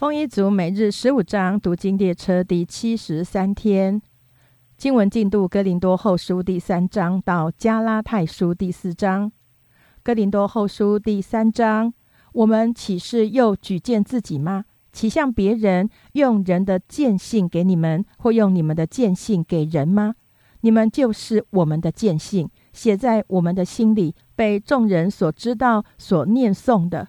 丰一族每日十五章读经列车第七十三天，经文进度：哥林多后书第三章到加拉太书第四章。哥林多后书第三章，我们岂是又举荐自己吗？岂向别人用人的见信给你们，或用你们的见信给人吗？你们就是我们的见信，写在我们的心里，被众人所知道、所念诵的。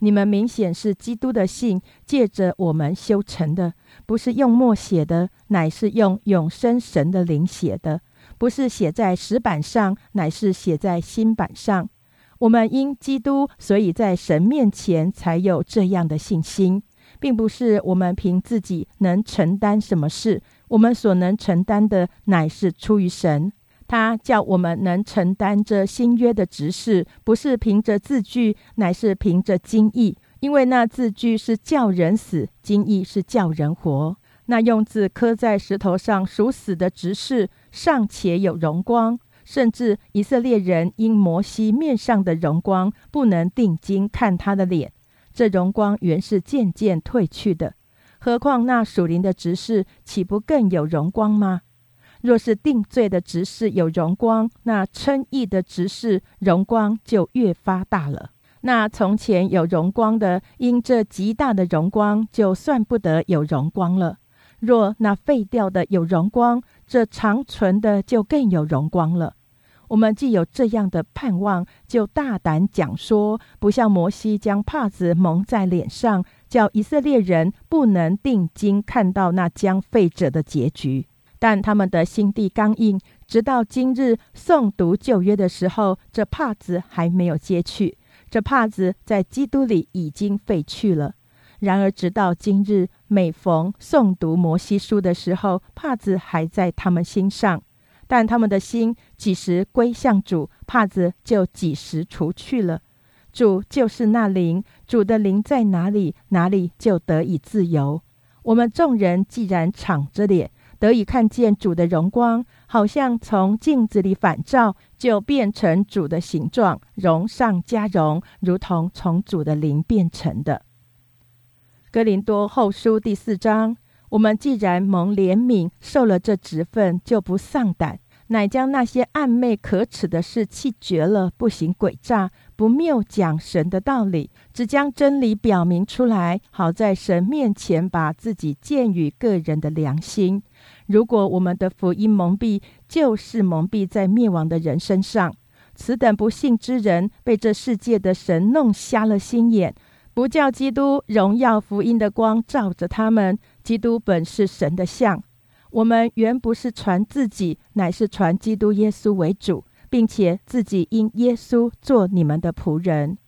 你们明显是基督的信，借着我们修成的，不是用墨写的，乃是用永生神的灵写的；不是写在石板上，乃是写在心板上。我们因基督，所以在神面前才有这样的信心，并不是我们凭自己能承担什么事。我们所能承担的，乃是出于神。他叫我们能承担这新约的执事，不是凭着字句，乃是凭着经意。因为那字句是叫人死，经意是叫人活。那用字刻在石头上属死的执事，尚且有荣光；甚至以色列人因摩西面上的荣光，不能定睛看他的脸，这荣光原是渐渐褪去的。何况那属灵的执事，岂不更有荣光吗？若是定罪的执事有荣光，那称义的执事荣光就越发大了。那从前有荣光的，因这极大的荣光，就算不得有荣光了。若那废掉的有荣光，这长存的就更有荣光了。我们既有这样的盼望，就大胆讲说，不像摩西将帕子蒙在脸上，叫以色列人不能定睛看到那将废者的结局。但他们的心地刚硬，直到今日诵读旧约的时候，这帕子还没有揭去。这帕子在基督里已经废去了。然而直到今日，每逢诵读摩西书的时候，帕子还在他们心上。但他们的心几时归向主，帕子就几时除去了。主就是那灵，主的灵在哪里，哪里就得以自由。我们众人既然敞着脸。得以看见主的荣光，好像从镜子里反照，就变成主的形状，荣上加荣，如同从主的灵变成的。哥林多后书第四章，我们既然蒙怜悯，受了这职分，就不丧胆。乃将那些暧昧可耻的事弃绝了，不行诡诈，不谬讲神的道理，只将真理表明出来，好在神面前把自己鉴于个人的良心。如果我们的福音蒙蔽，就是蒙蔽在灭亡的人身上。此等不幸之人，被这世界的神弄瞎了心眼，不叫基督荣耀福音的光照着他们。基督本是神的像。我们原不是传自己，乃是传基督耶稣为主，并且自己因耶稣做你们的仆人。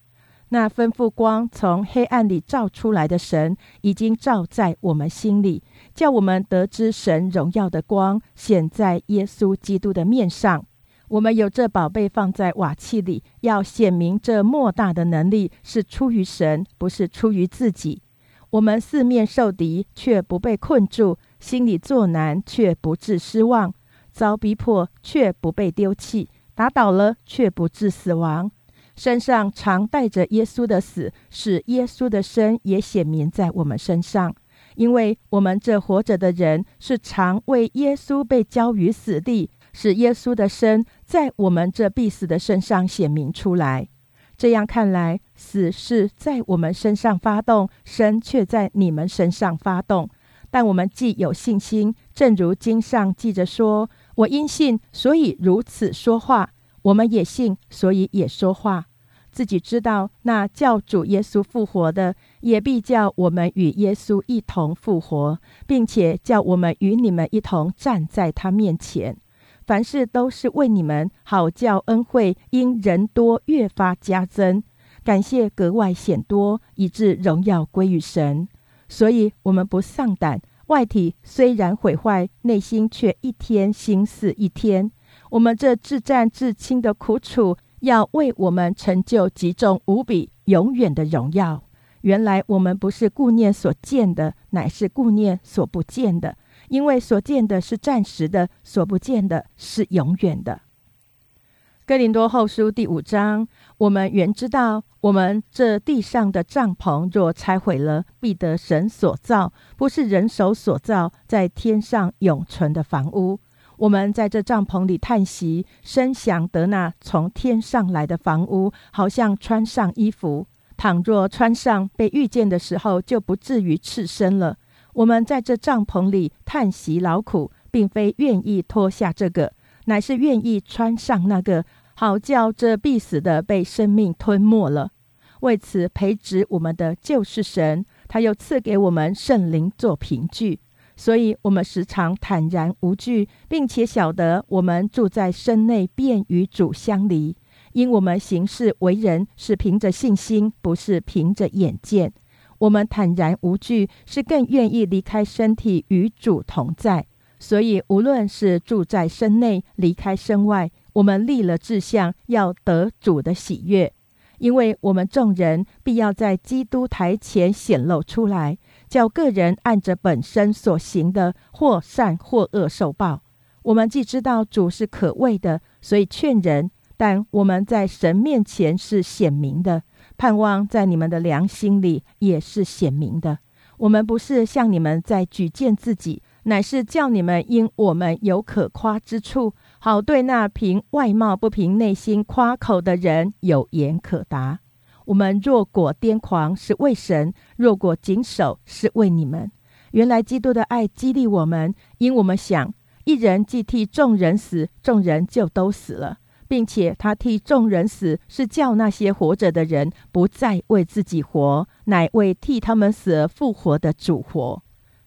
那吩咐光从黑暗里照出来的神，已经照在我们心里，叫我们得知神荣耀的光显在耶稣基督的面上。我们有这宝贝放在瓦器里，要显明这莫大的能力是出于神，不是出于自己。我们四面受敌，却不被困住。心里作难，却不致失望；遭逼迫，却不被丢弃；打倒了，却不致死亡。身上常带着耶稣的死，使耶稣的生也显明在我们身上。因为我们这活着的人，是常为耶稣被交于死地，使耶稣的生在我们这必死的身上显明出来。这样看来，死是在我们身上发动，生却在你们身上发动。但我们既有信心，正如经上记着说：“我因信，所以如此说话。”我们也信，所以也说话。自己知道，那叫主耶稣复活的，也必叫我们与耶稣一同复活，并且叫我们与你们一同站在他面前。凡事都是为你们，好叫恩惠因人多越发加增，感谢格外显多，以致荣耀归于神。所以，我们不丧胆。外体虽然毁坏，内心却一天心似一天。我们这自战自清的苦楚，要为我们成就极重无比、永远的荣耀。原来我们不是顾念所见的，乃是顾念所不见的。因为所见的是暂时的，所不见的是永远的。哥林多后书第五章，我们原知道，我们这地上的帐篷若拆毁了，必得神所造，不是人手所造，在天上永存的房屋。我们在这帐篷里叹息，深想得那从天上来的房屋，好像穿上衣服。倘若穿上，被遇见的时候，就不至于赤身了。我们在这帐篷里叹息劳苦，并非愿意脱下这个，乃是愿意穿上那个。嚎叫这必死的被生命吞没了。为此培植我们的就是神，他又赐给我们圣灵做凭据，所以我们时常坦然无惧，并且晓得我们住在身内，便与主相离。因我们行事为人是凭着信心，不是凭着眼见。我们坦然无惧，是更愿意离开身体与主同在。所以无论是住在身内，离开身外。我们立了志向，要得主的喜悦，因为我们众人必要在基督台前显露出来，叫个人按着本身所行的，或善或恶受报。我们既知道主是可畏的，所以劝人；但我们在神面前是显明的，盼望在你们的良心里也是显明的。我们不是向你们在举荐自己，乃是叫你们因我们有可夸之处。好对那凭外貌不凭内心夸口的人有言可答。我们若果癫狂是为神，若果谨守是为你们。原来基督的爱激励我们，因我们想一人既替众人死，众人就都死了，并且他替众人死，是叫那些活着的人不再为自己活，乃为替他们死而复活的主活。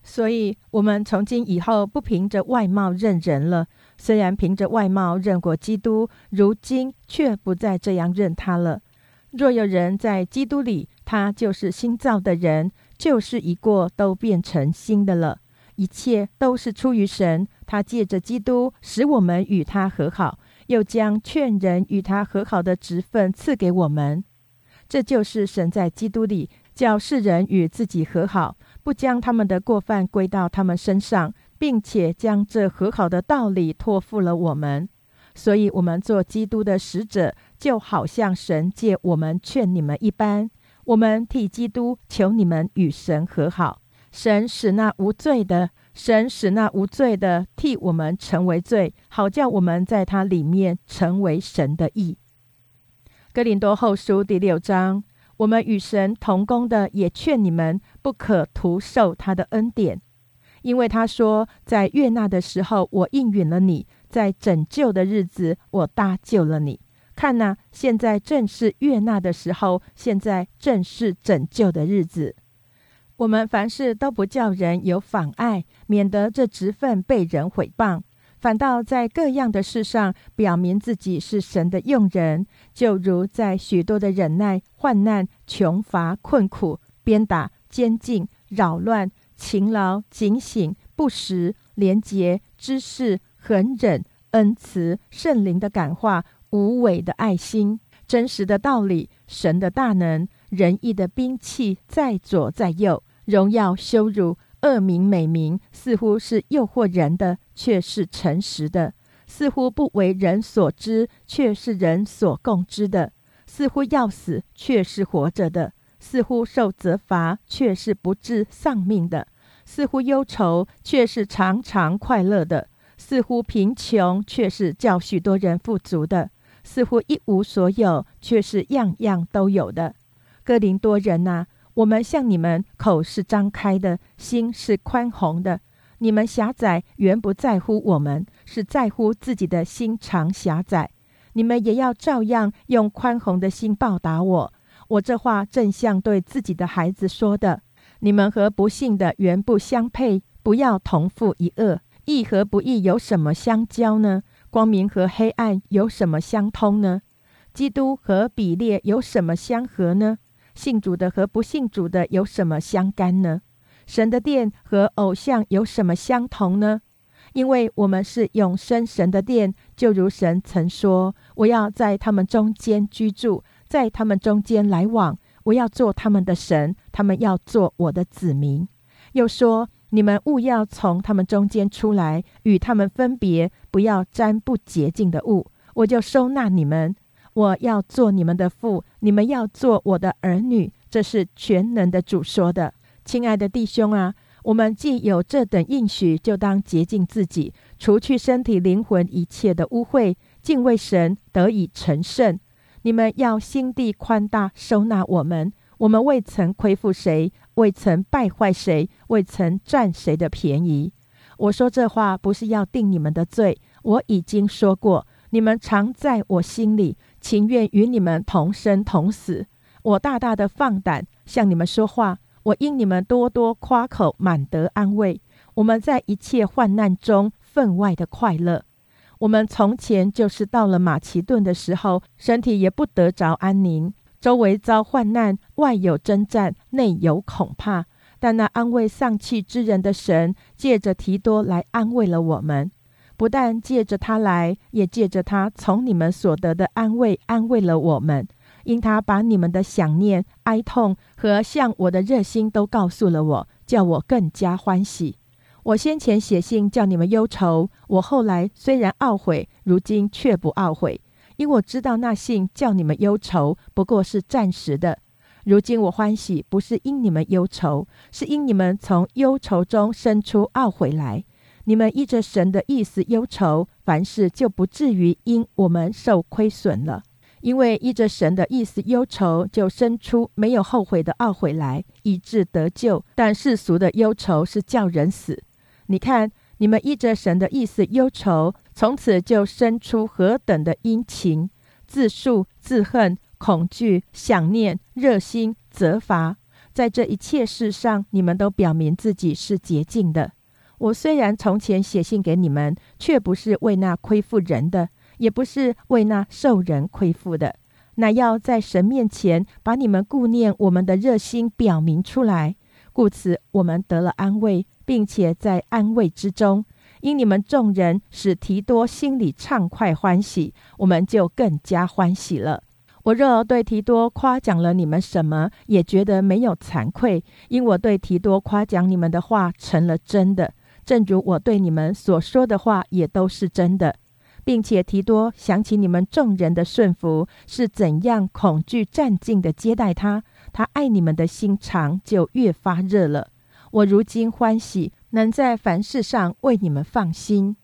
所以，我们从今以后不凭着外貌认人了。虽然凭着外貌认过基督，如今却不再这样认他了。若有人在基督里，他就是新造的人，旧事一过，都变成新的了。一切都是出于神，他借着基督使我们与他和好，又将劝人与他和好的职分赐给我们。这就是神在基督里叫世人与自己和好。不将他们的过犯归到他们身上，并且将这和好的道理托付了我们，所以，我们做基督的使者，就好像神借我们劝你们一般。我们替基督求你们与神和好，神使那无罪的，神使那无罪的替我们成为罪，好叫我们在他里面成为神的义。哥林多后书第六章。我们与神同工的，也劝你们不可徒受他的恩典，因为他说，在悦纳的时候，我应允了你；在拯救的日子，我搭救了你。看呐，现在正是悦纳的时候，现在正是拯救的日子。我们凡事都不叫人有妨碍，免得这职分被人毁谤。反倒在各样的事上表明自己是神的用人，就如在许多的忍耐、患难、穷乏、困苦、鞭打、监禁、扰乱、勤劳、警醒、不时、廉洁、知识、恒忍、恩慈、圣灵的感化、无伪的爱心、真实的道理、神的大能、仁义的兵器，在左在右，荣耀羞辱。恶名美名似乎是诱惑人的，却是诚实的；似乎不为人所知，却是人所共知的；似乎要死，却是活着的；似乎受责罚，却是不致丧命的；似乎忧愁，却是常常快乐的；似乎贫穷，却是叫许多人富足的；似乎一无所有，却是样样都有的。哥林多人呐！我们向你们口是张开的，心是宽宏的。你们狭窄，原不在乎我们，是在乎自己的心肠狭窄。你们也要照样用宽宏的心报答我。我这话正像对自己的孩子说的。你们和不幸的原不相配，不要同负一恶。义和不义有什么相交呢？光明和黑暗有什么相通呢？基督和比列有什么相合呢？信主的和不信主的有什么相干呢？神的殿和偶像有什么相同呢？因为我们是永生神的殿，就如神曾说：“我要在他们中间居住，在他们中间来往，我要做他们的神，他们要做我的子民。”又说：“你们勿要从他们中间出来，与他们分别，不要沾不洁净的物。”我就收纳你们。我要做你们的父，你们要做我的儿女。这是全能的主说的。亲爱的弟兄啊，我们既有这等应许，就当洁净自己，除去身体、灵魂一切的污秽，敬畏神，得以成圣。你们要心地宽大，收纳我们。我们未曾亏负谁，未曾败坏谁，未曾占谁的便宜。我说这话不是要定你们的罪，我已经说过，你们常在我心里。情愿与你们同生同死，我大大的放胆向你们说话。我因你们多多夸口，满得安慰。我们在一切患难中分外的快乐。我们从前就是到了马其顿的时候，身体也不得着安宁，周围遭患难，外有征战，内有恐怕。但那安慰丧气之人的神，借着提多来安慰了我们。不但借着他来，也借着他从你们所得的安慰，安慰了我们。因他把你们的想念、哀痛和向我的热心都告诉了我，叫我更加欢喜。我先前写信叫你们忧愁，我后来虽然懊悔，如今却不懊悔，因我知道那信叫你们忧愁，不过是暂时的。如今我欢喜，不是因你们忧愁，是因你们从忧愁中生出懊悔来。你们依着神的意思忧愁，凡事就不至于因我们受亏损了。因为依着神的意思忧愁，就生出没有后悔的懊悔来，以致得救。但世俗的忧愁是叫人死。你看，你们依着神的意思忧愁，从此就生出何等的殷勤、自述、自恨、恐惧、想念、热心、责罚，在这一切事上，你们都表明自己是洁净的。我虽然从前写信给你们，却不是为那亏负人的，也不是为那受人亏负的，乃要在神面前把你们顾念我们的热心表明出来。故此，我们得了安慰，并且在安慰之中，因你们众人使提多心里畅快欢喜，我们就更加欢喜了。我若对提多夸奖了你们什么，也觉得没有惭愧，因我对提多夸奖你们的话成了真的。正如我对你们所说的话也都是真的，并且提多想起你们众人的顺服是怎样恐惧战尽的接待他，他爱你们的心肠就越发热了。我如今欢喜能在凡事上为你们放心。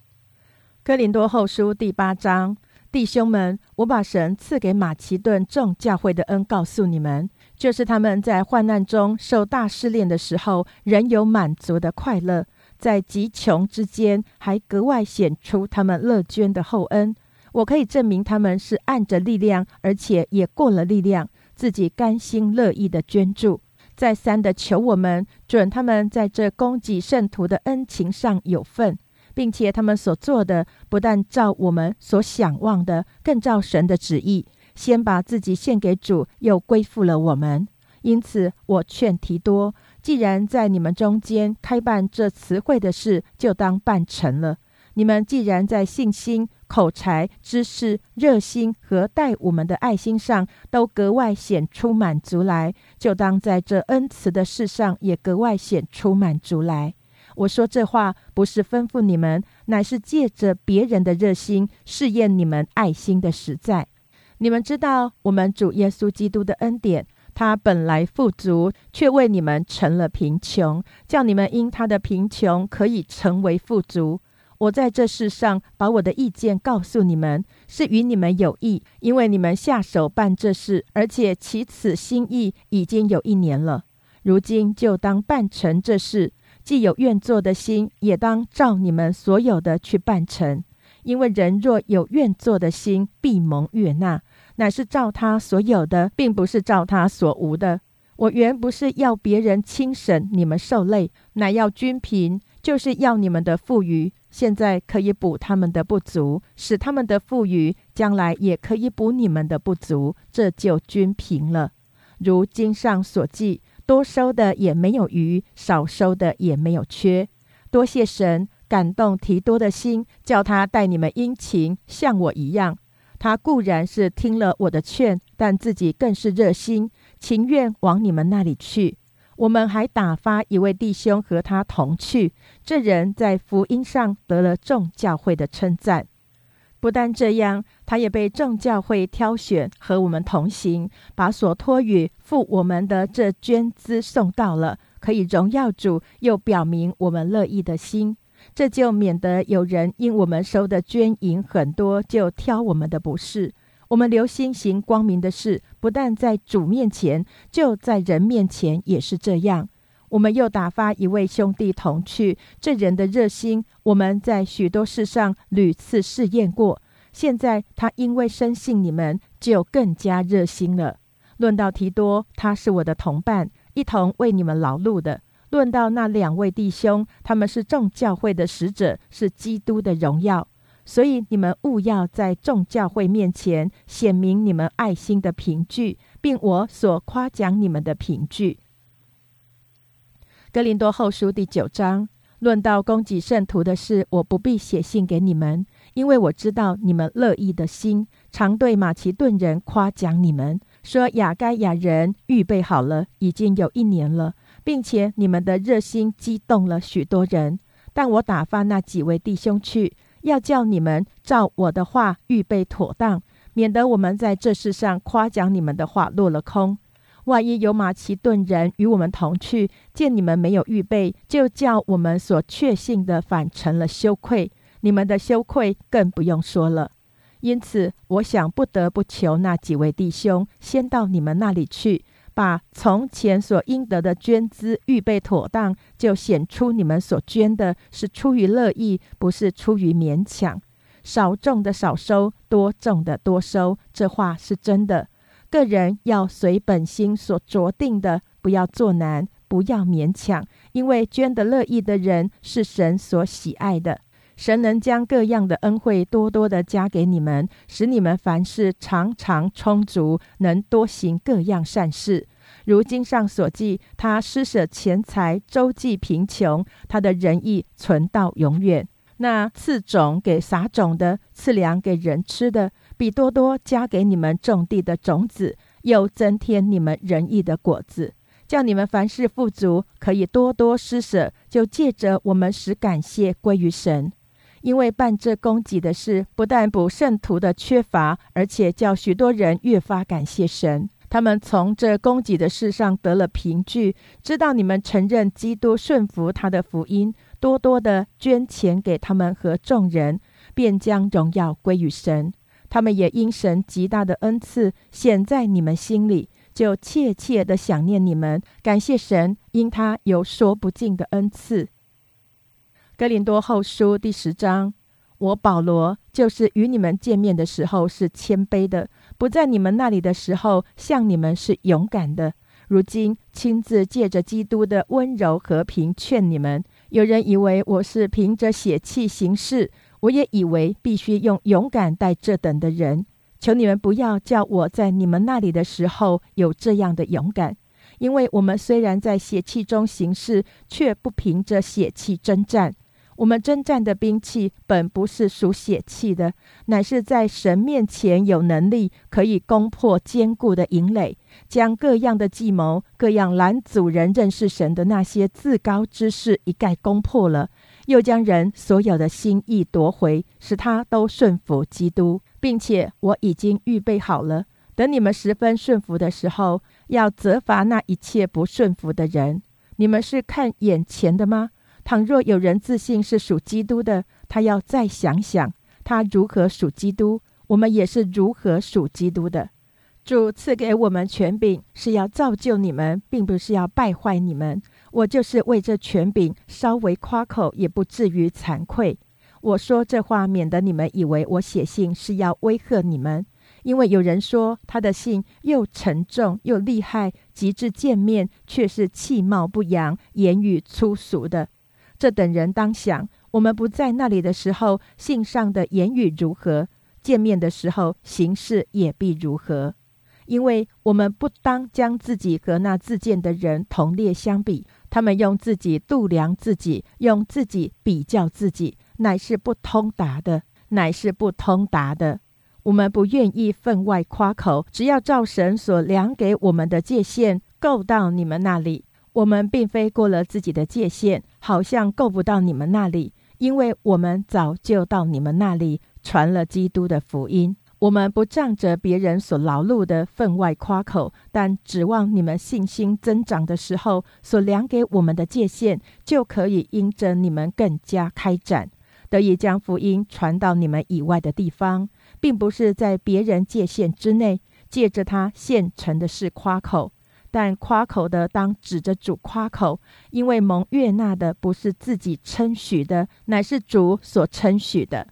哥林多后书第八章，弟兄们，我把神赐给马其顿众教会的恩告诉你们，就是他们在患难中受大试炼的时候，仍有满足的快乐。在极穷之间，还格外显出他们乐捐的厚恩。我可以证明他们是按着力量，而且也过了力量，自己甘心乐意的捐助。再三的求我们准他们在这供给圣徒的恩情上有份，并且他们所做的不但照我们所想望的，更照神的旨意，先把自己献给主，又归附了我们。因此，我劝提多。既然在你们中间开办这词汇的事，就当办成了。你们既然在信心、口才、知识、热心和待我们的爱心上都格外显出满足来，就当在这恩慈的事上也格外显出满足来。我说这话不是吩咐你们，乃是借着别人的热心试验你们爱心的实在。你们知道我们主耶稣基督的恩典。他本来富足，却为你们成了贫穷，叫你们因他的贫穷可以成为富足。我在这世上把我的意见告诉你们，是与你们有益，因为你们下手办这事，而且起此心意已经有一年了。如今就当办成这事，既有愿做的心，也当照你们所有的去办成。因为人若有愿做的心，必蒙悦纳。乃是照他所有的，并不是照他所无的。我原不是要别人轻省你们受累，乃要均平，就是要你们的富余，现在可以补他们的不足，使他们的富余将来也可以补你们的不足，这就均平了。如经上所记，多收的也没有余，少收的也没有缺。多谢神感动提多的心，叫他待你们殷勤，像我一样。他固然是听了我的劝，但自己更是热心，情愿往你们那里去。我们还打发一位弟兄和他同去，这人在福音上得了众教会的称赞。不但这样，他也被众教会挑选和我们同行，把所托与付我们的这捐资送到了，可以荣耀主，又表明我们乐意的心。这就免得有人因我们收的捐银很多，就挑我们的不是。我们留心行光明的事，不但在主面前，就在人面前也是这样。我们又打发一位兄弟同去，这人的热心，我们在许多事上屡次试验过。现在他因为深信你们，就更加热心了。论到提多，他是我的同伴，一同为你们劳碌的。论到那两位弟兄，他们是众教会的使者，是基督的荣耀。所以你们务要在众教会面前显明你们爱心的凭据，并我所夸奖你们的凭据。哥林多后书第九章论到供给圣徒的事，我不必写信给你们，因为我知道你们乐意的心，常对马其顿人夸奖你们，说雅该亚人预备好了，已经有一年了，并且你们的热心激动了许多人。但我打发那几位弟兄去，要叫你们照我的话预备妥当，免得我们在这世上夸奖你们的话落了空。万一有马其顿人与我们同去，见你们没有预备，就叫我们所确信的反成了羞愧。你们的羞愧更不用说了。因此，我想不得不求那几位弟兄先到你们那里去，把从前所应得的捐资预备妥当，就显出你们所捐的是出于乐意，不是出于勉强。少种的少收，多种的多收，这话是真的。个人要随本心所着定的，不要做难，不要勉强，因为捐得乐意的人是神所喜爱的。神能将各样的恩惠多多的加给你们，使你们凡事常常充足，能多行各样善事。如经上所记，他施舍钱财，周济贫穷，他的仁义存到永远。那赐种给撒种的，赐粮给人吃的。比多多加给你们种地的种子，又增添你们仁义的果子，叫你们凡事富足，可以多多施舍。就借着我们使感谢归于神，因为办这供给的事，不但补圣徒的缺乏，而且叫许多人越发感谢神。他们从这供给的事上得了凭据，知道你们承认基督，顺服他的福音，多多的捐钱给他们和众人，便将荣耀归于神。他们也因神极大的恩赐显在你们心里，就切切的想念你们，感谢神，因他有说不尽的恩赐。哥林多后书第十章，我保罗就是与你们见面的时候是谦卑的，不在你们那里的时候向你们是勇敢的，如今亲自借着基督的温柔和平劝你们。有人以为我是凭着血气行事。我也以为必须用勇敢待这等的人，求你们不要叫我在你们那里的时候有这样的勇敢，因为我们虽然在血气中行事，却不凭着血气征战。我们征战的兵器本不是属血气的，乃是在神面前有能力，可以攻破坚固的营垒，将各样的计谋、各样拦阻人认识神的那些自高之事一概攻破了。又将人所有的心意夺回，使他都顺服基督，并且我已经预备好了，等你们十分顺服的时候，要责罚那一切不顺服的人。你们是看眼前的吗？倘若有人自信是属基督的，他要再想想，他如何属基督，我们也是如何属基督的。主赐给我们权柄，是要造就你们，并不是要败坏你们。我就是为这权柄稍微夸口，也不至于惭愧。我说这话，免得你们以为我写信是要威吓你们。因为有人说他的信又沉重又厉害，极致见面却是气貌不扬、言语粗俗的。这等人当想：我们不在那里的时候，信上的言语如何；见面的时候，行事也必如何。因为我们不当将自己和那自荐的人同列相比。他们用自己度量自己，用自己比较自己，乃是不通达的，乃是不通达的。我们不愿意分外夸口，只要照神所量给我们的界限够到你们那里。我们并非过了自己的界限，好像够不到你们那里，因为我们早就到你们那里，传了基督的福音。我们不仗着别人所劳碌的分外夸口，但指望你们信心增长的时候，所量给我们的界限，就可以因着你们更加开展，得以将福音传到你们以外的地方，并不是在别人界限之内，借着他现成的事夸口。但夸口的当指着主夸口，因为蒙悦纳的不是自己称许的，乃是主所称许的。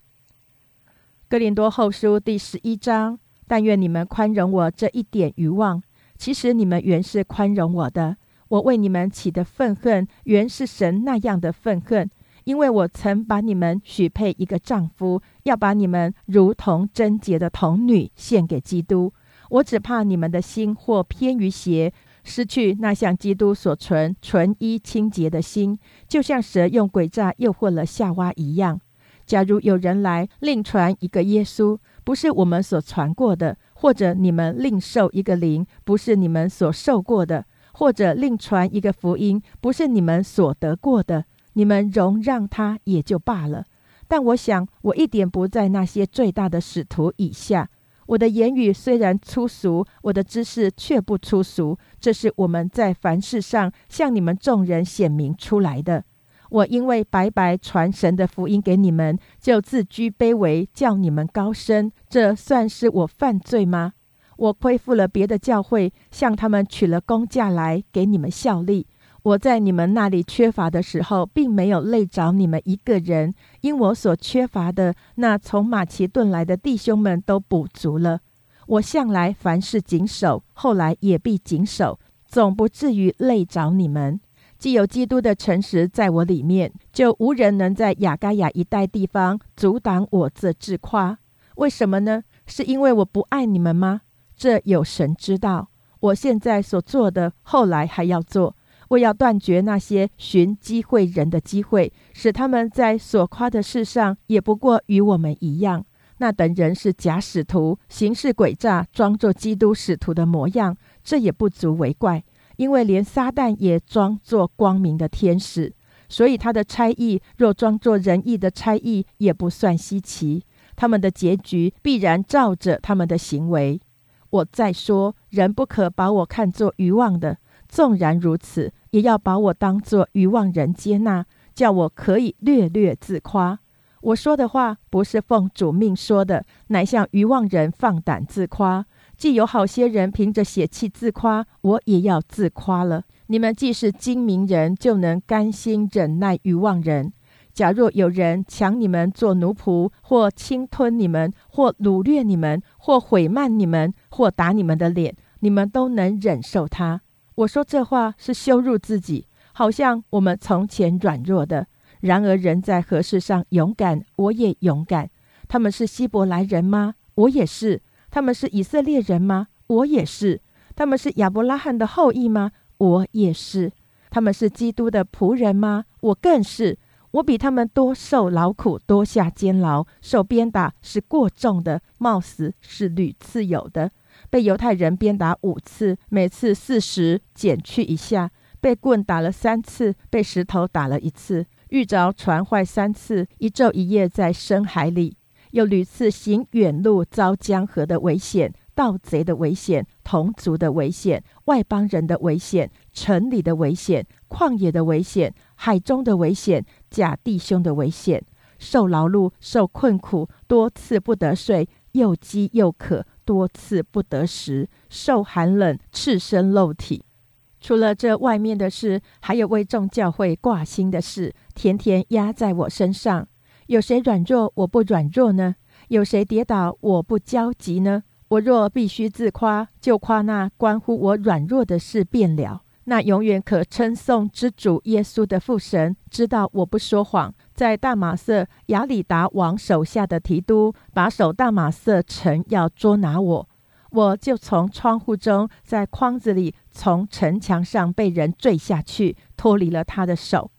哥林多后书第十一章，但愿你们宽容我这一点欲望。其实你们原是宽容我的。我为你们起的愤恨，原是神那样的愤恨，因为我曾把你们许配一个丈夫，要把你们如同贞洁的童女献给基督。我只怕你们的心或偏于邪，失去那像基督所存纯一清洁的心，就像蛇用诡诈诱惑了夏娃一样。假如有人来另传一个耶稣，不是我们所传过的；或者你们另受一个灵，不是你们所受过的；或者另传一个福音，不是你们所得过的，你们容让他也就罢了。但我想，我一点不在那些最大的使徒以下。我的言语虽然粗俗，我的知识却不粗俗。这是我们在凡事上向你们众人显明出来的。我因为白白传神的福音给你们，就自居卑微，叫你们高升，这算是我犯罪吗？我恢复了别的教会，向他们取了工价来给你们效力。我在你们那里缺乏的时候，并没有累着你们一个人，因我所缺乏的，那从马其顿来的弟兄们都补足了。我向来凡事谨守，后来也必谨守，总不至于累着你们。既有基督的诚实在我里面，就无人能在雅该亚一带地方阻挡我这自夸。为什么呢？是因为我不爱你们吗？这有神知道。我现在所做的，后来还要做。我要断绝那些寻机会人的机会，使他们在所夸的事上也不过与我们一样。那等人是假使徒，行事诡诈，装作基督使徒的模样，这也不足为怪。因为连撒旦也装作光明的天使，所以他的差役若装作仁义的差役，也不算稀奇。他们的结局必然照着他们的行为。我再说，人不可把我看作愚妄的；纵然如此，也要把我当作愚妄人接纳，叫我可以略略自夸。我说的话不是奉主命说的，乃向愚妄人放胆自夸。既有好些人凭着血气自夸，我也要自夸了。你们既是精明人，就能甘心忍耐愚妄人。假若有人抢你们做奴仆，或侵吞你们，或掳掠你们，或毁慢你们，或打你们的脸，你们都能忍受他。我说这话是羞辱自己，好像我们从前软弱的。然而人在何事上勇敢，我也勇敢。他们是希伯来人吗？我也是。他们是以色列人吗？我也是。他们是亚伯拉罕的后裔吗？我也是。他们是基督的仆人吗？我更是。我比他们多受劳苦，多下监牢，受鞭打是过重的，冒死是屡次有的。被犹太人鞭打五次，每次四十，减去一下；被棍打了三次，被石头打了一次；遇着船坏三次，一昼一夜在深海里。又屡次行远路，遭江河的危险、盗贼的危险、同族的危险、外邦人的危险、城里的危险、旷野的危险、海中的危险、假弟兄的危险，受劳碌、受困苦，多次不得睡，又饥又渴，多次不得食，受寒冷，赤身露体。除了这外面的事，还有为众教会挂心的事，天天压在我身上。有谁软弱，我不软弱呢？有谁跌倒，我不焦急呢？我若必须自夸，就夸那关乎我软弱的事便了。那永远可称颂之主耶稣的父神知道我不说谎。在大马色亚里达王手下的提督把守大马色城要捉拿我，我就从窗户中，在筐子里，从城墙上被人坠下去，脱离了他的手。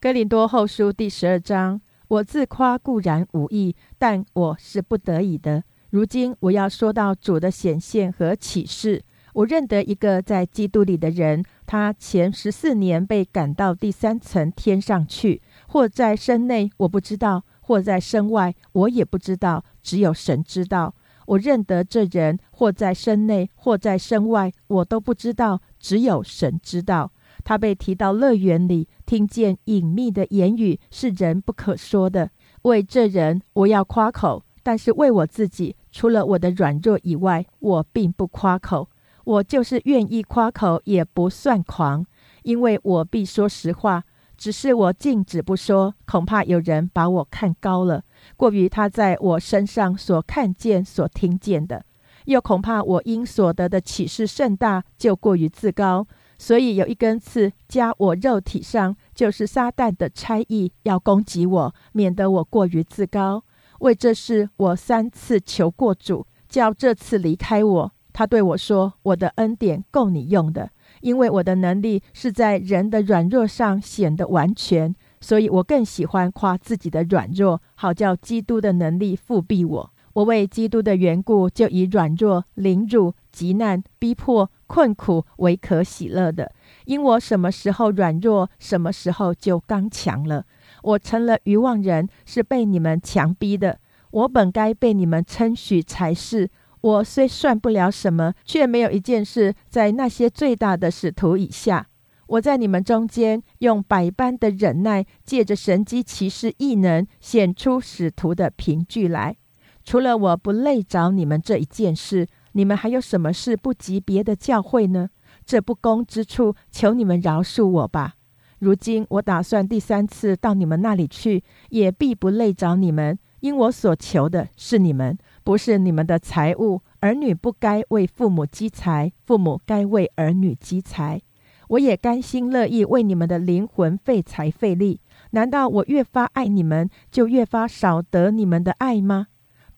哥林多后书第十二章。我自夸固然无益，但我是不得已的。如今我要说到主的显现和启示。我认得一个在基督里的人，他前十四年被赶到第三层天上去，或在身内，我不知道；或在身外，我也不知道，只有神知道。我认得这人，或在身内，或在身外，我都不知道，只有神知道。他被提到乐园里，听见隐秘的言语，是人不可说的。为这人，我要夸口；但是为我自己，除了我的软弱以外，我并不夸口。我就是愿意夸口，也不算狂，因为我必说实话。只是我静止不说，恐怕有人把我看高了，过于他在我身上所看见、所听见的；又恐怕我因所得的启示甚大，就过于自高。所以有一根刺加我肉体上，就是撒旦的差役要攻击我，免得我过于自高。为这事，我三次求过主，叫这次离开我。他对我说：“我的恩典够你用的。”因为我的能力是在人的软弱上显得完全，所以我更喜欢夸自己的软弱，好叫基督的能力复庇我。我为基督的缘故，就以软弱、凌辱、极难、逼迫、困苦为可喜乐的。因我什么时候软弱，什么时候就刚强了。我成了愚妄人，是被你们强逼的。我本该被你们称许才是。我虽算不了什么，却没有一件事在那些最大的使徒以下。我在你们中间用百般的忍耐，借着神机骑士异能，显出使徒的凭据来。除了我不累着你们这一件事，你们还有什么事不及别的教会呢？这不公之处，求你们饶恕我吧。如今我打算第三次到你们那里去，也必不累着你们，因我所求的是你们。不是你们的财物，儿女不该为父母积财，父母该为儿女积财。我也甘心乐意为你们的灵魂费财费力。难道我越发爱你们，就越发少得你们的爱吗？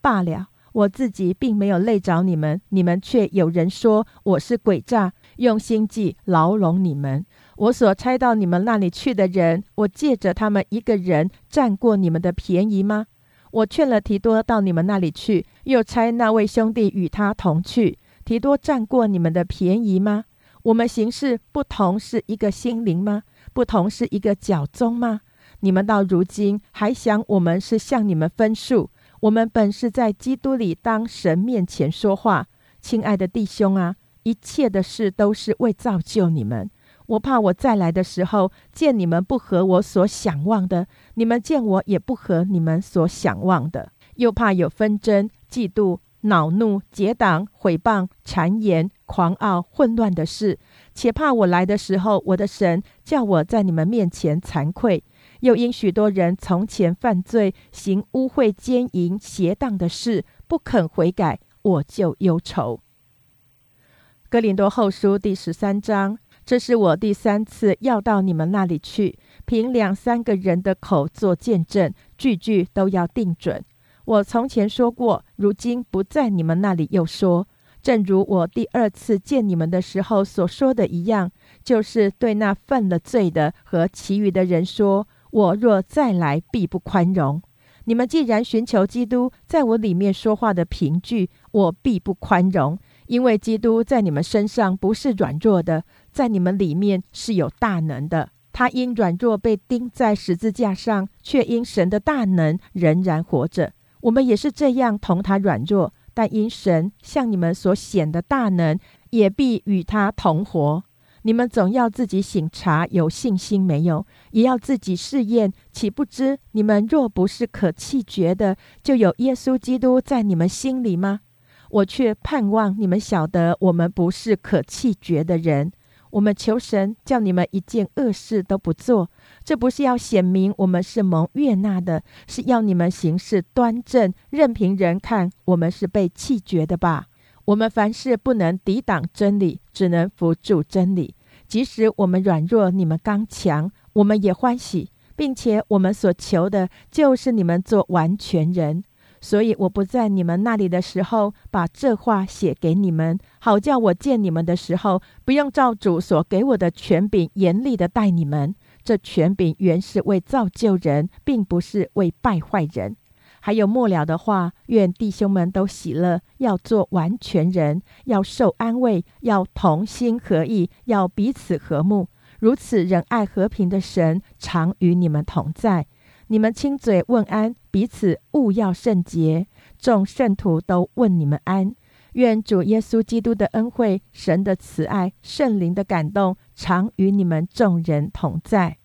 罢了，我自己并没有累着你们，你们却有人说我是诡诈，用心计牢笼你们。我所差到你们那里去的人，我借着他们一个人占过你们的便宜吗？我劝了提多到你们那里去，又差那位兄弟与他同去。提多占过你们的便宜吗？我们行事不同是一个心灵吗？不同是一个脚宗吗？你们到如今还想我们是向你们分数？我们本是在基督里当神面前说话，亲爱的弟兄啊，一切的事都是为造就你们。我怕我再来的时候见你们不合我所想望的，你们见我也不合你们所想望的，又怕有纷争、嫉妒、恼怒、结党、毁谤、谗言、狂傲、混乱的事，且怕我来的时候，我的神叫我在你们面前惭愧，又因许多人从前犯罪、行污秽、奸淫、邪荡的事，不肯悔改，我就忧愁。哥林多后书第十三章。这是我第三次要到你们那里去，凭两三个人的口做见证，句句都要定准。我从前说过，如今不在你们那里又说，正如我第二次见你们的时候所说的一样，就是对那犯了罪的和其余的人说：我若再来，必不宽容。你们既然寻求基督在我里面说话的凭据，我必不宽容。因为基督在你们身上不是软弱的，在你们里面是有大能的。他因软弱被钉在十字架上，却因神的大能仍然活着。我们也是这样同他软弱，但因神向你们所显的大能，也必与他同活。你们总要自己醒察，有信心没有？也要自己试验，岂不知你们若不是可弃绝的，就有耶稣基督在你们心里吗？我却盼望你们晓得，我们不是可弃绝的人。我们求神叫你们一件恶事都不做，这不是要显明我们是蒙悦纳的，是要你们行事端正，任凭人看我们是被弃绝的吧？我们凡事不能抵挡真理，只能扶助真理。即使我们软弱，你们刚强，我们也欢喜，并且我们所求的就是你们做完全人。所以我不在你们那里的时候，把这话写给你们，好叫我见你们的时候，不用照主所给我的权柄严厉的待你们。这权柄原是为造就人，并不是为败坏人。还有末了的话，愿弟兄们都喜乐，要做完全人，要受安慰，要同心合意，要彼此和睦。如此仁爱和平的神常与你们同在。你们亲嘴问安，彼此勿要圣洁。众圣徒都问你们安。愿主耶稣基督的恩惠、神的慈爱、圣灵的感动，常与你们众人同在。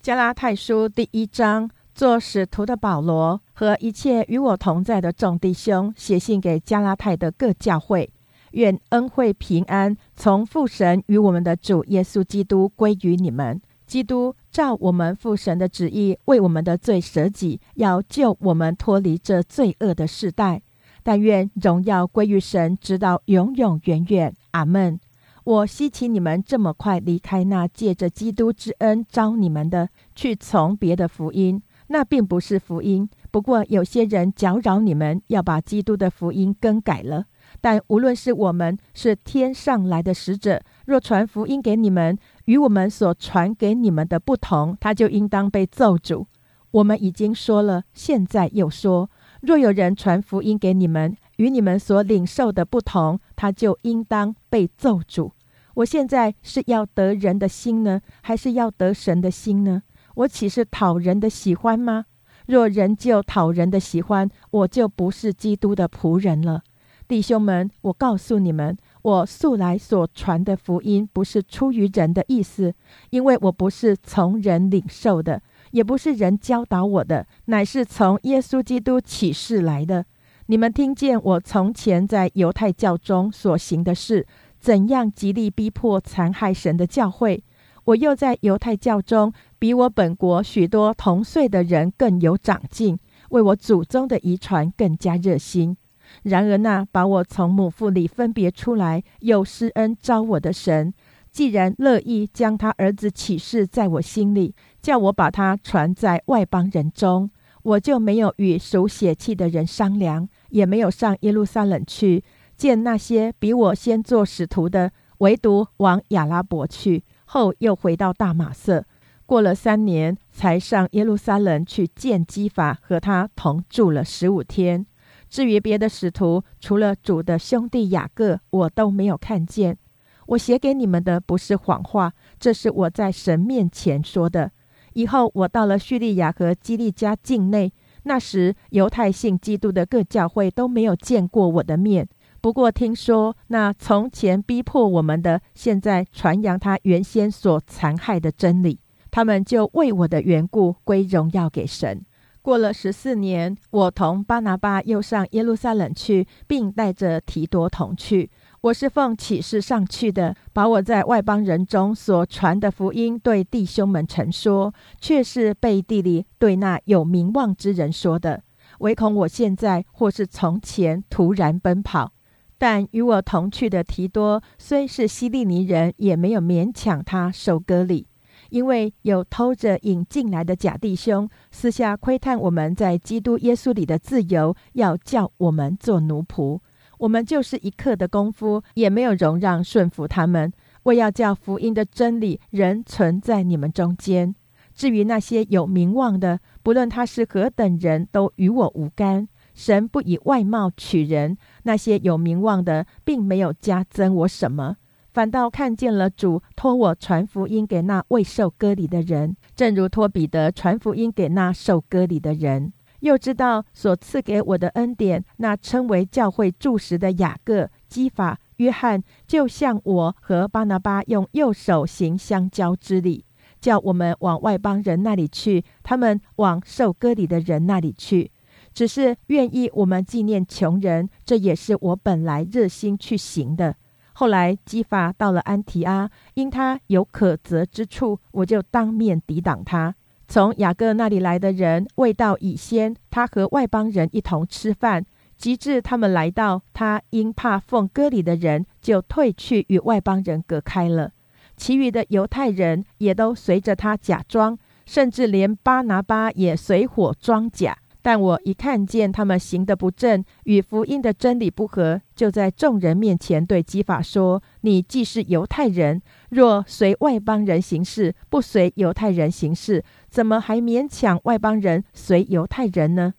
加拉太书第一章，做使徒的保罗和一切与我同在的众弟兄，写信给加拉太的各教会。愿恩惠平安从父神与我们的主耶稣基督归于你们。基督照我们父神的旨意，为我们的罪舍己，要救我们脱离这罪恶的世代。但愿荣耀归于神，直到永永远远。阿门。我希奇你们这么快离开那借着基督之恩招你们的，去从别的福音。那并不是福音，不过有些人搅扰你们，要把基督的福音更改了。但无论是我们是天上来的使者，若传福音给你们，与我们所传给你们的不同，他就应当被咒诅。我们已经说了，现在又说：若有人传福音给你们，与你们所领受的不同，他就应当被咒诅。我现在是要得人的心呢，还是要得神的心呢？我岂是讨人的喜欢吗？若人就讨人的喜欢，我就不是基督的仆人了。弟兄们，我告诉你们，我素来所传的福音不是出于人的意思，因为我不是从人领受的，也不是人教导我的，乃是从耶稣基督启示来的。你们听见我从前在犹太教中所行的事，怎样极力逼迫、残害神的教会；我又在犹太教中比我本国许多同岁的人更有长进，为我祖宗的遗传更加热心。然而，那把我从母腹里分别出来，又施恩招我的神，既然乐意将他儿子启示在我心里，叫我把他传在外邦人中，我就没有与属血气的人商量，也没有上耶路撒冷去见那些比我先做使徒的，唯独往亚拉伯去，后又回到大马色。过了三年，才上耶路撒冷去见基法，和他同住了十五天。至于别的使徒，除了主的兄弟雅各，我都没有看见。我写给你们的不是谎话，这是我在神面前说的。以后我到了叙利亚和基利加境内，那时犹太信基督的各教会都没有见过我的面。不过听说那从前逼迫我们的，现在传扬他原先所残害的真理，他们就为我的缘故归荣耀给神。过了十四年，我同巴拿巴又上耶路撒冷去，并带着提多同去。我是奉启示上去的，把我在外邦人中所传的福音对弟兄们陈说，却是背地里对那有名望之人说的。唯恐我现在或是从前突然奔跑。但与我同去的提多虽是希利尼人，也没有勉强他受割礼。因为有偷着引进来的假弟兄，私下窥探我们在基督耶稣里的自由，要叫我们做奴仆。我们就是一刻的功夫，也没有容让顺服他们，为要叫福音的真理仍存在你们中间。至于那些有名望的，不论他是何等人，都与我无干。神不以外貌取人，那些有名望的，并没有加增我什么。反倒看见了主托我传福音给那未受割礼的人，正如托彼得传福音给那受割礼的人。又知道所赐给我的恩典，那称为教会柱石的雅各、基法、约翰，就像我和巴拿巴用右手行相交之礼，叫我们往外邦人那里去，他们往受割礼的人那里去。只是愿意我们纪念穷人，这也是我本来热心去行的。后来基法到了安提阿，因他有可责之处，我就当面抵挡他。从雅各那里来的人未到以先，他和外邦人一同吃饭。及至他们来到，他因怕奉割礼的人，就退去与外邦人隔开了。其余的犹太人也都随着他假装，甚至连巴拿巴也随伙装假。但我一看见他们行的不正，与福音的真理不合，就在众人面前对基法说：“你既是犹太人，若随外邦人行事，不随犹太人行事，怎么还勉强外邦人随犹太人呢？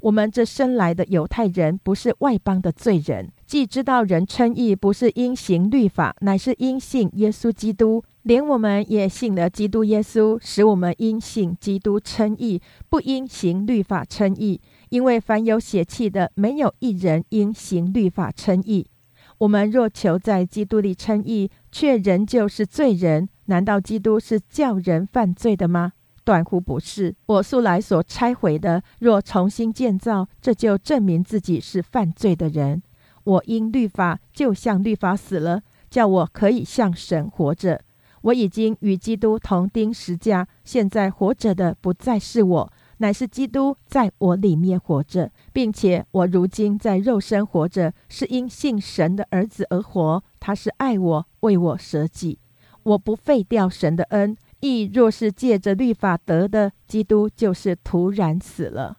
我们这生来的犹太人，不是外邦的罪人，既知道人称义不是因行律法，乃是因信耶稣基督。连我们也信了基督耶稣，使我们因信基督称义，不因行律法称义。因为凡有血气的，没有一人因行律法称义。我们若求在基督里称义，却仍旧是罪人，难道基督是叫人犯罪的吗？断乎不是。我素来所拆毁的，若重新建造，这就证明自己是犯罪的人。我因律法就像律法死了，叫我可以向神活着。我已经与基督同钉十架，现在活着的不再是我，乃是基督在我里面活着，并且我如今在肉身活着，是因信神的儿子而活。他是爱我，为我舍己。我不废掉神的恩。亦若是借着律法得的，基督就是徒然死了。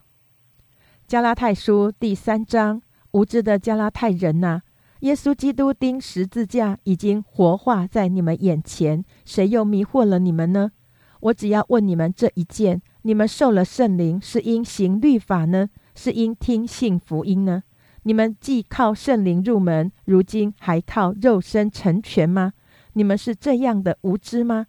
加拉太书第三章，无知的加拉太人呐，耶稣基督钉十字架已经活化在你们眼前，谁又迷惑了你们呢？我只要问你们这一件：你们受了圣灵，是因行律法呢，是因听信福音呢？你们既靠圣灵入门，如今还靠肉身成全吗？你们是这样的无知吗？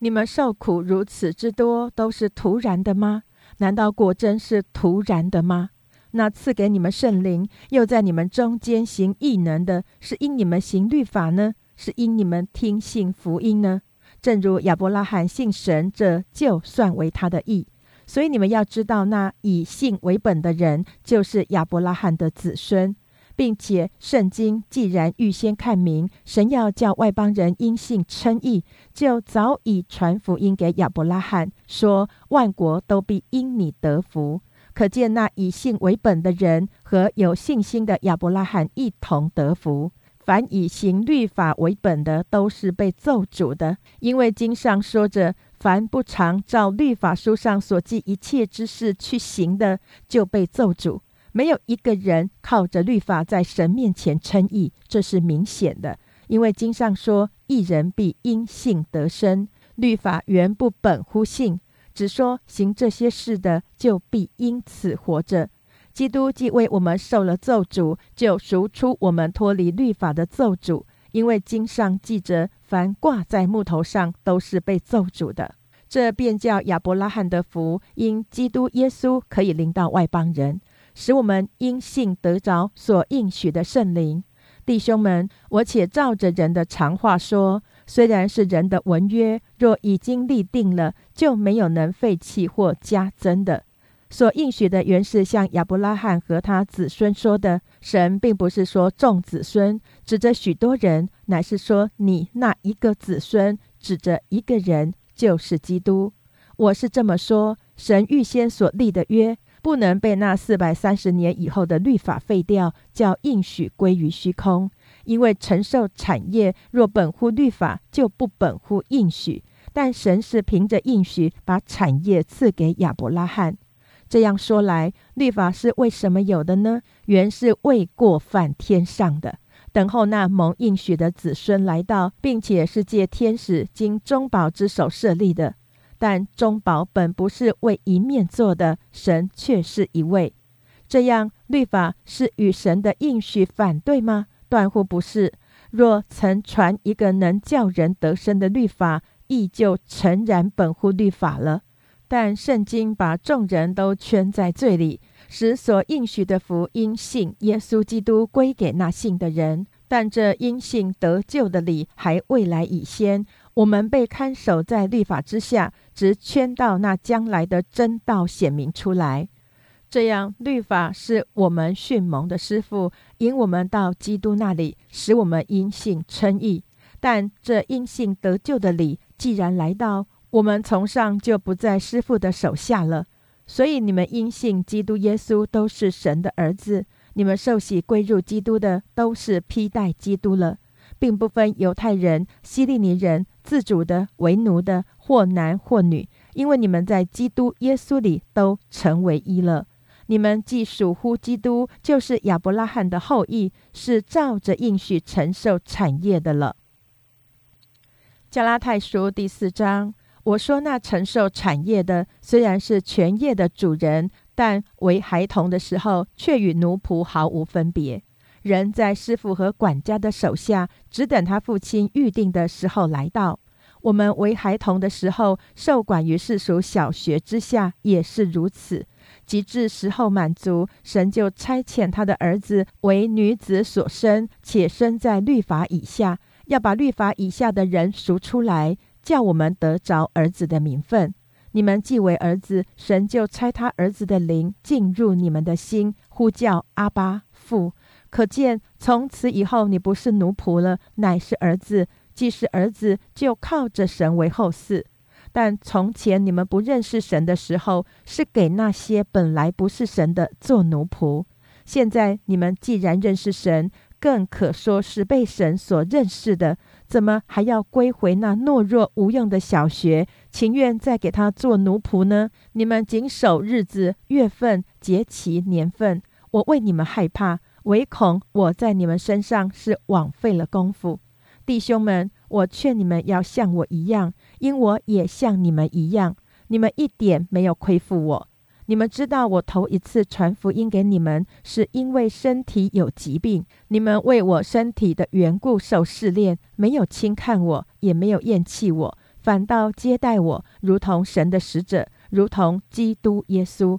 你们受苦如此之多，都是突然的吗？难道果真是突然的吗？那赐给你们圣灵，又在你们中间行异能的，是因你们行律法呢？是因你们听信福音呢？正如亚伯拉罕信神，这就算为他的义。所以你们要知道，那以信为本的人，就是亚伯拉罕的子孙。并且，圣经既然预先看明，神要叫外邦人因信称义，就早已传福音给亚伯拉罕，说万国都必因你得福。可见那以信为本的人和有信心的亚伯拉罕一同得福。凡以行律法为本的，都是被咒诅的，因为经上说着：凡不常照律法书上所记一切之事去行的，就被咒诅。没有一个人靠着律法在神面前称义，这是明显的。因为经上说：“一人必因信得生。”律法原不本乎信，只说行这些事的就必因此活着。基督既为我们受了咒诅，就赎出我们脱离律法的咒诅。因为经上记着：“凡挂在木头上，都是被咒诅的。”这便叫亚伯拉罕的福，因基督耶稣可以临到外邦人。使我们因信得着所应许的圣灵，弟兄们，我且照着人的常话说：虽然是人的文约，若已经立定了，就没有能废弃或加增的。所应许的原是像亚伯拉罕和他子孙说的。神并不是说众子孙，指着许多人，乃是说你那一个子孙，指着一个人，就是基督。我是这么说：神预先所立的约。不能被那四百三十年以后的律法废掉，叫应许归于虚空。因为承受产业若本乎律法，就不本乎应许。但神是凭着应许把产业赐给亚伯拉罕。这样说来，律法是为什么有的呢？原是为过犯天上的，等候那蒙应许的子孙来到，并且是借天使经中保之手设立的。但中保本不是为一面做的，神却是一位。这样律法是与神的应许反对吗？断乎不是。若曾传一个能叫人得生的律法，亦就诚然本乎律法了。但圣经把众人都圈在罪里，使所应许的福音信耶稣基督归给那信的人。但这因信得救的理还未来已先。我们被看守在律法之下，直圈到那将来的真道显明出来。这样，律法是我们训蒙的师傅，引我们到基督那里，使我们因信称义。但这因信得救的理，既然来到，我们从上就不在师傅的手下了。所以，你们因信基督耶稣都是神的儿子。你们受洗归入基督的，都是披戴基督了。并不分犹太人、希利尼人、自主的、为奴的，或男或女，因为你们在基督耶稣里都成为一了。你们既属乎基督，就是亚伯拉罕的后裔，是照着应许承受产业的了。加拉太书第四章，我说那承受产业的，虽然是全业的主人，但为孩童的时候，却与奴仆毫无分别。人在师傅和管家的手下，只等他父亲预定的时候来到。我们为孩童的时候，受管于世俗小学之下，也是如此。及至时候满足，神就差遣他的儿子为女子所生，且生在律法以下，要把律法以下的人赎出来，叫我们得着儿子的名分。你们既为儿子，神就差他儿子的灵进入你们的心，呼叫阿巴父。可见从此以后，你不是奴仆了，乃是儿子。既是儿子，就靠着神为后嗣。但从前你们不认识神的时候，是给那些本来不是神的做奴仆。现在你们既然认识神，更可说是被神所认识的，怎么还要归回那懦弱无用的小学，情愿再给他做奴仆呢？你们谨守日子、月份、节期、年份，我为你们害怕，唯恐我在你们身上是枉费了功夫。弟兄们，我劝你们要像我一样。因我也像你们一样，你们一点没有亏负我。你们知道，我头一次传福音给你们，是因为身体有疾病。你们为我身体的缘故受试炼，没有轻看我，也没有厌弃我，反倒接待我，如同神的使者，如同基督耶稣。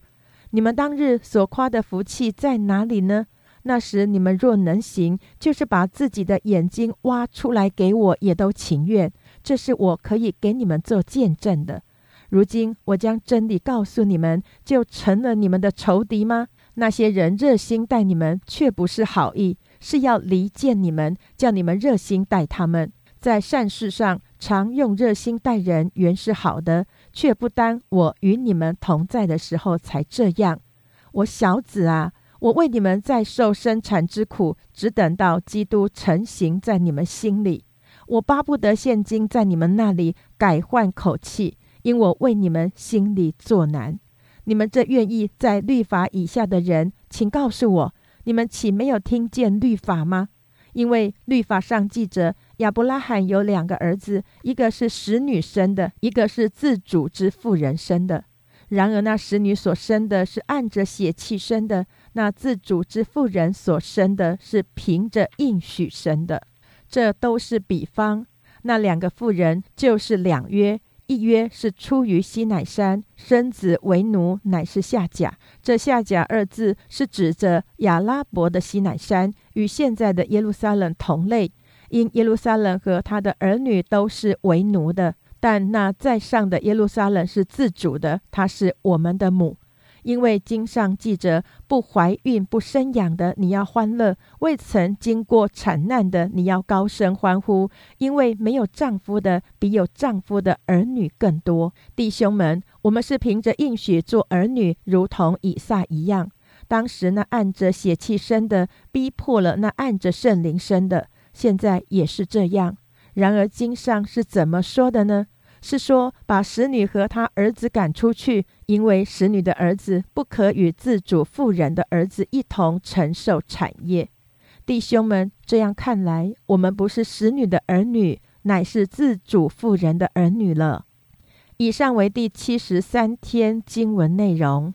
你们当日所夸的福气在哪里呢？那时你们若能行，就是把自己的眼睛挖出来给我，也都情愿。这是我可以给你们做见证的。如今我将真理告诉你们，就成了你们的仇敌吗？那些人热心待你们，却不是好意，是要离间你们，叫你们热心待他们。在善事上常用热心待人，原是好的，却不单我与你们同在的时候才这样。我小子啊，我为你们在受生产之苦，只等到基督成形在你们心里。我巴不得现今在你们那里改换口气，因我为你们心里作难。你们这愿意在律法以下的人，请告诉我，你们岂没有听见律法吗？因为律法上记着，亚伯拉罕有两个儿子，一个是使女生的，一个是自主之妇人生的。然而那使女所生的是按着血气生的，那自主之妇人所生的是凭着应许生的。这都是比方，那两个妇人就是两约，一约是出于西乃山，生子为奴，乃是下甲。这下甲二字是指着亚拉伯的西乃山，与现在的耶路撒冷同类。因耶路撒冷和他的儿女都是为奴的，但那在上的耶路撒冷是自主的，他是我们的母。因为经上记着，不怀孕不生养的，你要欢乐；未曾经过产难的，你要高声欢呼。因为没有丈夫的，比有丈夫的儿女更多。弟兄们，我们是凭着应许做儿女，如同以撒一样。当时那按着血气生的，逼迫了那按着圣灵生的，现在也是这样。然而经上是怎么说的呢？是说，把使女和她儿子赶出去，因为使女的儿子不可与自主妇人的儿子一同承受产业。弟兄们，这样看来，我们不是使女的儿女，乃是自主妇人的儿女了。以上为第七十三天经文内容。